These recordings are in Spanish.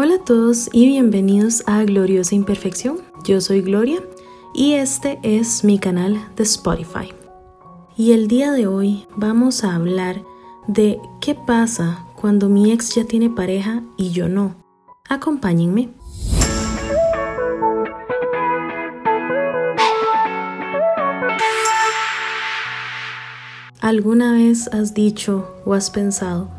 Hola a todos y bienvenidos a Gloriosa Imperfección. Yo soy Gloria y este es mi canal de Spotify. Y el día de hoy vamos a hablar de qué pasa cuando mi ex ya tiene pareja y yo no. Acompáñenme. ¿Alguna vez has dicho o has pensado,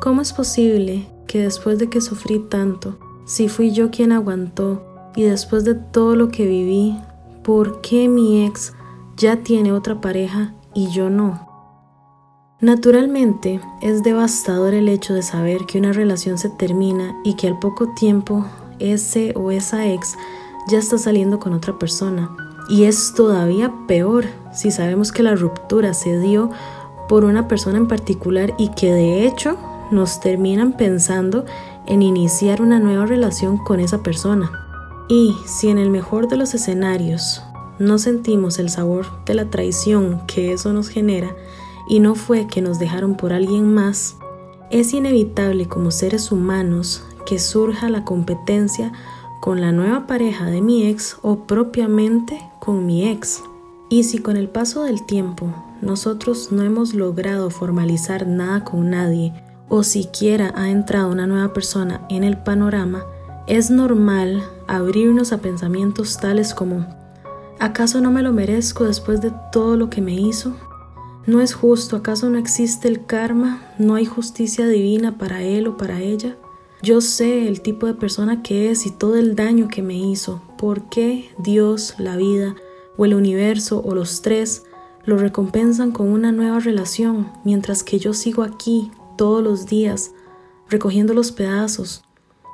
¿cómo es posible que después de que sufrí tanto, si fui yo quien aguantó y después de todo lo que viví, ¿por qué mi ex ya tiene otra pareja y yo no? Naturalmente, es devastador el hecho de saber que una relación se termina y que al poco tiempo ese o esa ex ya está saliendo con otra persona. Y es todavía peor si sabemos que la ruptura se dio por una persona en particular y que de hecho nos terminan pensando en iniciar una nueva relación con esa persona. Y si en el mejor de los escenarios no sentimos el sabor de la traición que eso nos genera y no fue que nos dejaron por alguien más, es inevitable como seres humanos que surja la competencia con la nueva pareja de mi ex o propiamente con mi ex. Y si con el paso del tiempo nosotros no hemos logrado formalizar nada con nadie o siquiera ha entrado una nueva persona en el panorama, es normal abrirnos a pensamientos tales como ¿acaso no me lo merezco después de todo lo que me hizo? ¿No es justo? ¿Acaso no existe el karma? ¿No hay justicia divina para él o para ella? Yo sé el tipo de persona que es y todo el daño que me hizo. ¿Por qué Dios, la vida o el universo o los tres lo recompensan con una nueva relación mientras que yo sigo aquí todos los días recogiendo los pedazos?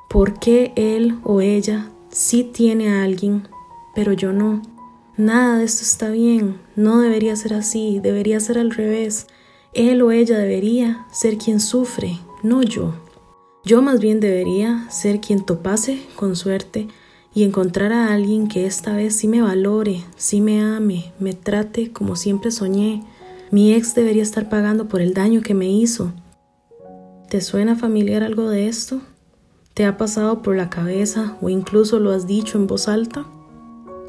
¿Por qué él o ella sí tiene a alguien, pero yo no? Nada de esto está bien, no debería ser así, debería ser al revés. Él o ella debería ser quien sufre, no yo. Yo más bien debería ser quien topase con suerte y encontrar a alguien que esta vez sí me valore, sí me ame, me trate como siempre soñé. Mi ex debería estar pagando por el daño que me hizo. ¿Te suena familiar algo de esto? ¿Te ha pasado por la cabeza o incluso lo has dicho en voz alta?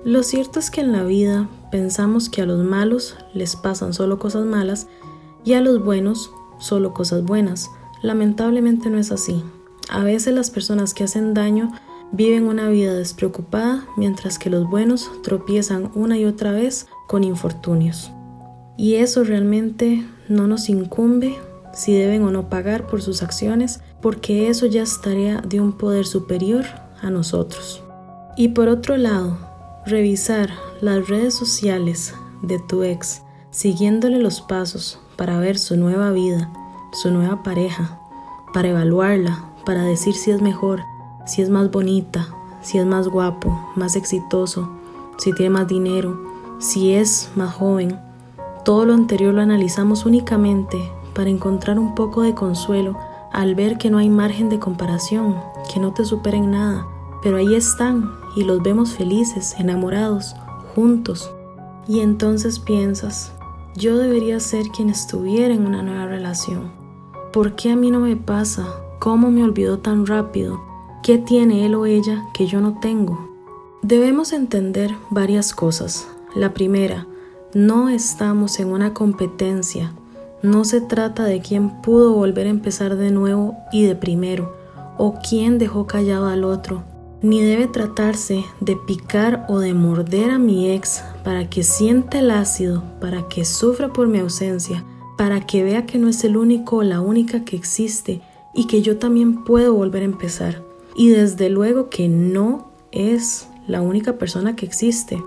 Lo cierto es que en la vida pensamos que a los malos les pasan solo cosas malas y a los buenos solo cosas buenas. Lamentablemente no es así. A veces las personas que hacen daño viven una vida despreocupada mientras que los buenos tropiezan una y otra vez con infortunios. Y eso realmente no nos incumbe si deben o no pagar por sus acciones, porque eso ya es tarea de un poder superior a nosotros. Y por otro lado, revisar las redes sociales de tu ex, siguiéndole los pasos para ver su nueva vida, su nueva pareja, para evaluarla, para decir si es mejor, si es más bonita, si es más guapo, más exitoso, si tiene más dinero, si es más joven. Todo lo anterior lo analizamos únicamente para encontrar un poco de consuelo al ver que no hay margen de comparación, que no te superen nada, pero ahí están y los vemos felices, enamorados, juntos. Y entonces piensas, yo debería ser quien estuviera en una nueva relación, ¿Por qué a mí no me pasa? ¿Cómo me olvidó tan rápido? ¿Qué tiene él o ella que yo no tengo? Debemos entender varias cosas. La primera, no estamos en una competencia. No se trata de quién pudo volver a empezar de nuevo y de primero, o quién dejó callado al otro. Ni debe tratarse de picar o de morder a mi ex para que sienta el ácido, para que sufra por mi ausencia, para que vea que no es el único o la única que existe y que yo también puedo volver a empezar. Y desde luego que no es la única persona que existe.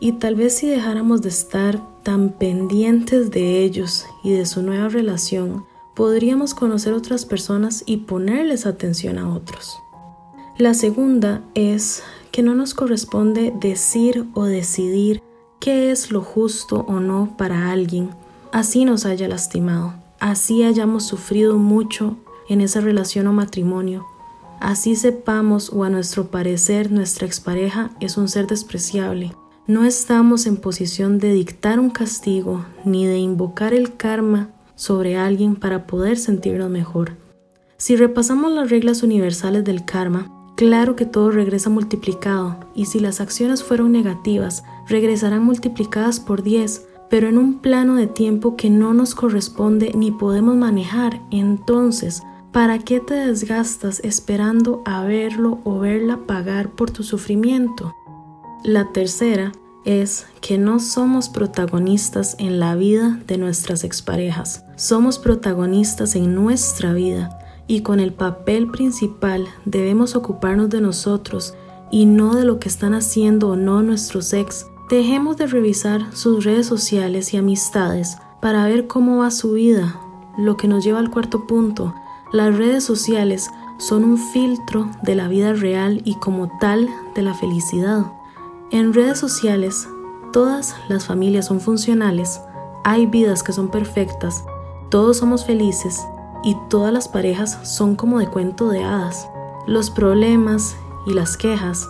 Y tal vez si dejáramos de estar tan pendientes de ellos y de su nueva relación, podríamos conocer otras personas y ponerles atención a otros. La segunda es que no nos corresponde decir o decidir qué es lo justo o no para alguien así nos haya lastimado, así hayamos sufrido mucho en esa relación o matrimonio, así sepamos o a nuestro parecer nuestra expareja es un ser despreciable. No estamos en posición de dictar un castigo ni de invocar el karma sobre alguien para poder sentirnos mejor. Si repasamos las reglas universales del karma, claro que todo regresa multiplicado, y si las acciones fueron negativas, regresarán multiplicadas por 10, pero en un plano de tiempo que no nos corresponde ni podemos manejar. Entonces, ¿para qué te desgastas esperando a verlo o verla pagar por tu sufrimiento? La tercera es que no somos protagonistas en la vida de nuestras exparejas, somos protagonistas en nuestra vida y con el papel principal debemos ocuparnos de nosotros y no de lo que están haciendo o no nuestros ex. Dejemos de revisar sus redes sociales y amistades para ver cómo va su vida, lo que nos lleva al cuarto punto. Las redes sociales son un filtro de la vida real y como tal de la felicidad. En redes sociales, todas las familias son funcionales, hay vidas que son perfectas, todos somos felices y todas las parejas son como de cuento de hadas. Los problemas y las quejas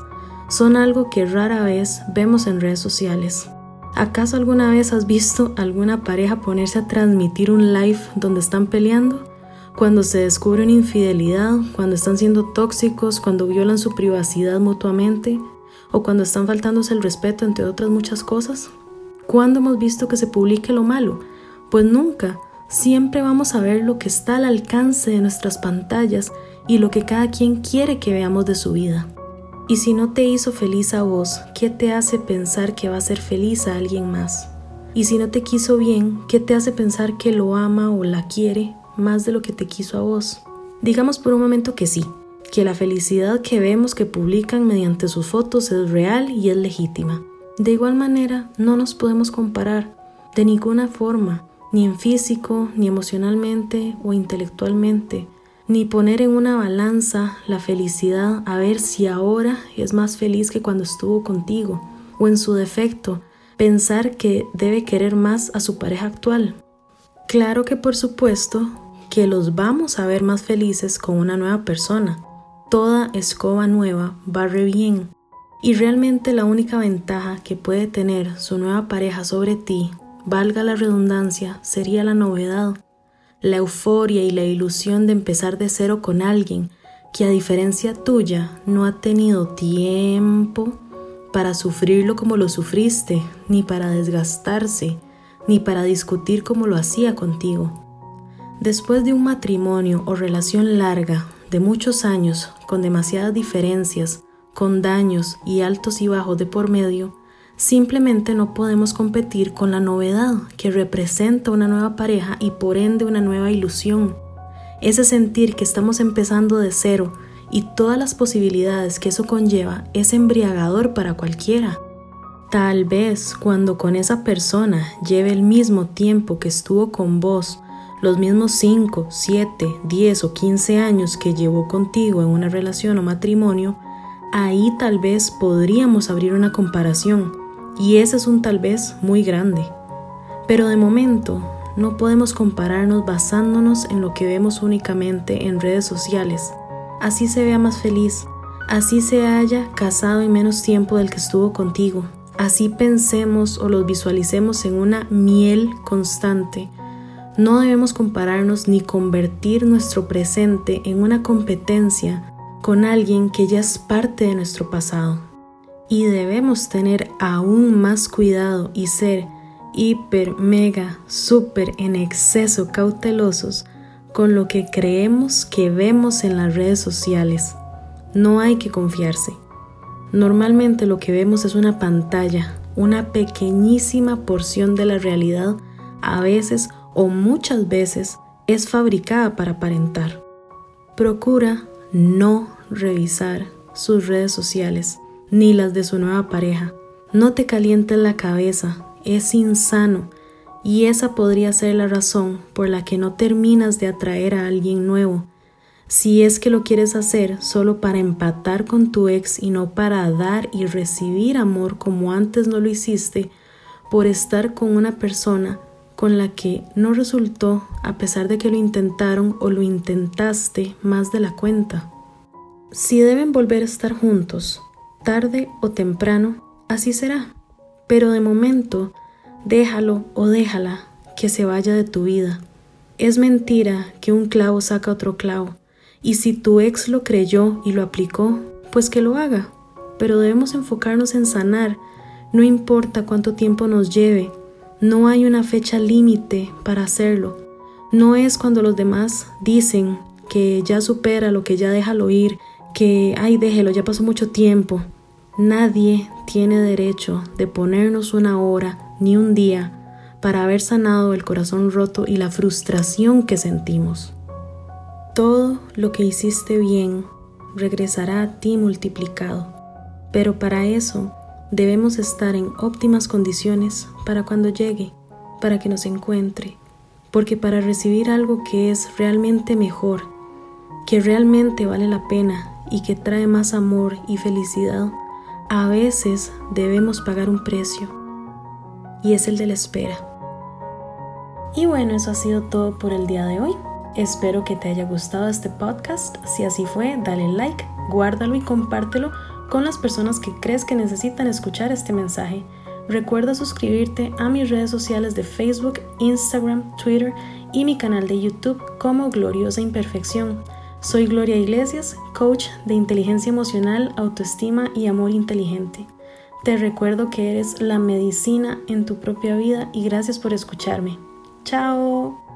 son algo que rara vez vemos en redes sociales. ¿Acaso alguna vez has visto alguna pareja ponerse a transmitir un live donde están peleando? Cuando se descubre una infidelidad, cuando están siendo tóxicos, cuando violan su privacidad mutuamente o cuando están faltándose el respeto, entre otras muchas cosas. ¿Cuándo hemos visto que se publique lo malo? Pues nunca. Siempre vamos a ver lo que está al alcance de nuestras pantallas y lo que cada quien quiere que veamos de su vida. Y si no te hizo feliz a vos, ¿qué te hace pensar que va a ser feliz a alguien más? Y si no te quiso bien, ¿qué te hace pensar que lo ama o la quiere más de lo que te quiso a vos? Digamos por un momento que sí, que la felicidad que vemos que publican mediante sus fotos es real y es legítima. De igual manera, no nos podemos comparar de ninguna forma ni en físico, ni emocionalmente o intelectualmente, ni poner en una balanza la felicidad a ver si ahora es más feliz que cuando estuvo contigo, o en su defecto, pensar que debe querer más a su pareja actual. Claro que por supuesto que los vamos a ver más felices con una nueva persona. Toda escoba nueva barre bien. Y realmente la única ventaja que puede tener su nueva pareja sobre ti valga la redundancia, sería la novedad, la euforia y la ilusión de empezar de cero con alguien que a diferencia tuya no ha tenido tiempo para sufrirlo como lo sufriste, ni para desgastarse, ni para discutir como lo hacía contigo. Después de un matrimonio o relación larga, de muchos años, con demasiadas diferencias, con daños y altos y bajos de por medio, Simplemente no podemos competir con la novedad que representa una nueva pareja y por ende una nueva ilusión. Ese sentir que estamos empezando de cero y todas las posibilidades que eso conlleva es embriagador para cualquiera. Tal vez cuando con esa persona lleve el mismo tiempo que estuvo con vos, los mismos 5, 7, 10 o 15 años que llevó contigo en una relación o matrimonio, ahí tal vez podríamos abrir una comparación y ese es un tal vez muy grande. Pero de momento no podemos compararnos basándonos en lo que vemos únicamente en redes sociales. Así se vea más feliz, así se haya casado en menos tiempo del que estuvo contigo, así pensemos o los visualicemos en una miel constante. No debemos compararnos ni convertir nuestro presente en una competencia con alguien que ya es parte de nuestro pasado y debemos tener aún más cuidado y ser hiper, mega, super en exceso cautelosos con lo que creemos que vemos en las redes sociales. No hay que confiarse. Normalmente lo que vemos es una pantalla, una pequeñísima porción de la realidad, a veces o muchas veces es fabricada para aparentar. Procura no revisar sus redes sociales ni las de su nueva pareja. No te calientes la cabeza, es insano y esa podría ser la razón por la que no terminas de atraer a alguien nuevo. Si es que lo quieres hacer solo para empatar con tu ex y no para dar y recibir amor como antes no lo hiciste, por estar con una persona con la que no resultó a pesar de que lo intentaron o lo intentaste más de la cuenta. Si deben volver a estar juntos, tarde o temprano, así será. Pero de momento, déjalo o déjala que se vaya de tu vida. Es mentira que un clavo saca otro clavo. Y si tu ex lo creyó y lo aplicó, pues que lo haga. Pero debemos enfocarnos en sanar, no importa cuánto tiempo nos lleve, no hay una fecha límite para hacerlo. No es cuando los demás dicen que ya supera lo que ya déjalo ir, que ay déjelo, ya pasó mucho tiempo. Nadie tiene derecho de ponernos una hora ni un día para haber sanado el corazón roto y la frustración que sentimos. Todo lo que hiciste bien regresará a ti multiplicado, pero para eso debemos estar en óptimas condiciones para cuando llegue, para que nos encuentre, porque para recibir algo que es realmente mejor, que realmente vale la pena y que trae más amor y felicidad, a veces debemos pagar un precio, y es el de la espera. Y bueno, eso ha sido todo por el día de hoy. Espero que te haya gustado este podcast. Si así fue, dale like, guárdalo y compártelo con las personas que crees que necesitan escuchar este mensaje. Recuerda suscribirte a mis redes sociales de Facebook, Instagram, Twitter y mi canal de YouTube como Gloriosa Imperfección. Soy Gloria Iglesias, coach de inteligencia emocional, autoestima y amor inteligente. Te recuerdo que eres la medicina en tu propia vida y gracias por escucharme. Chao.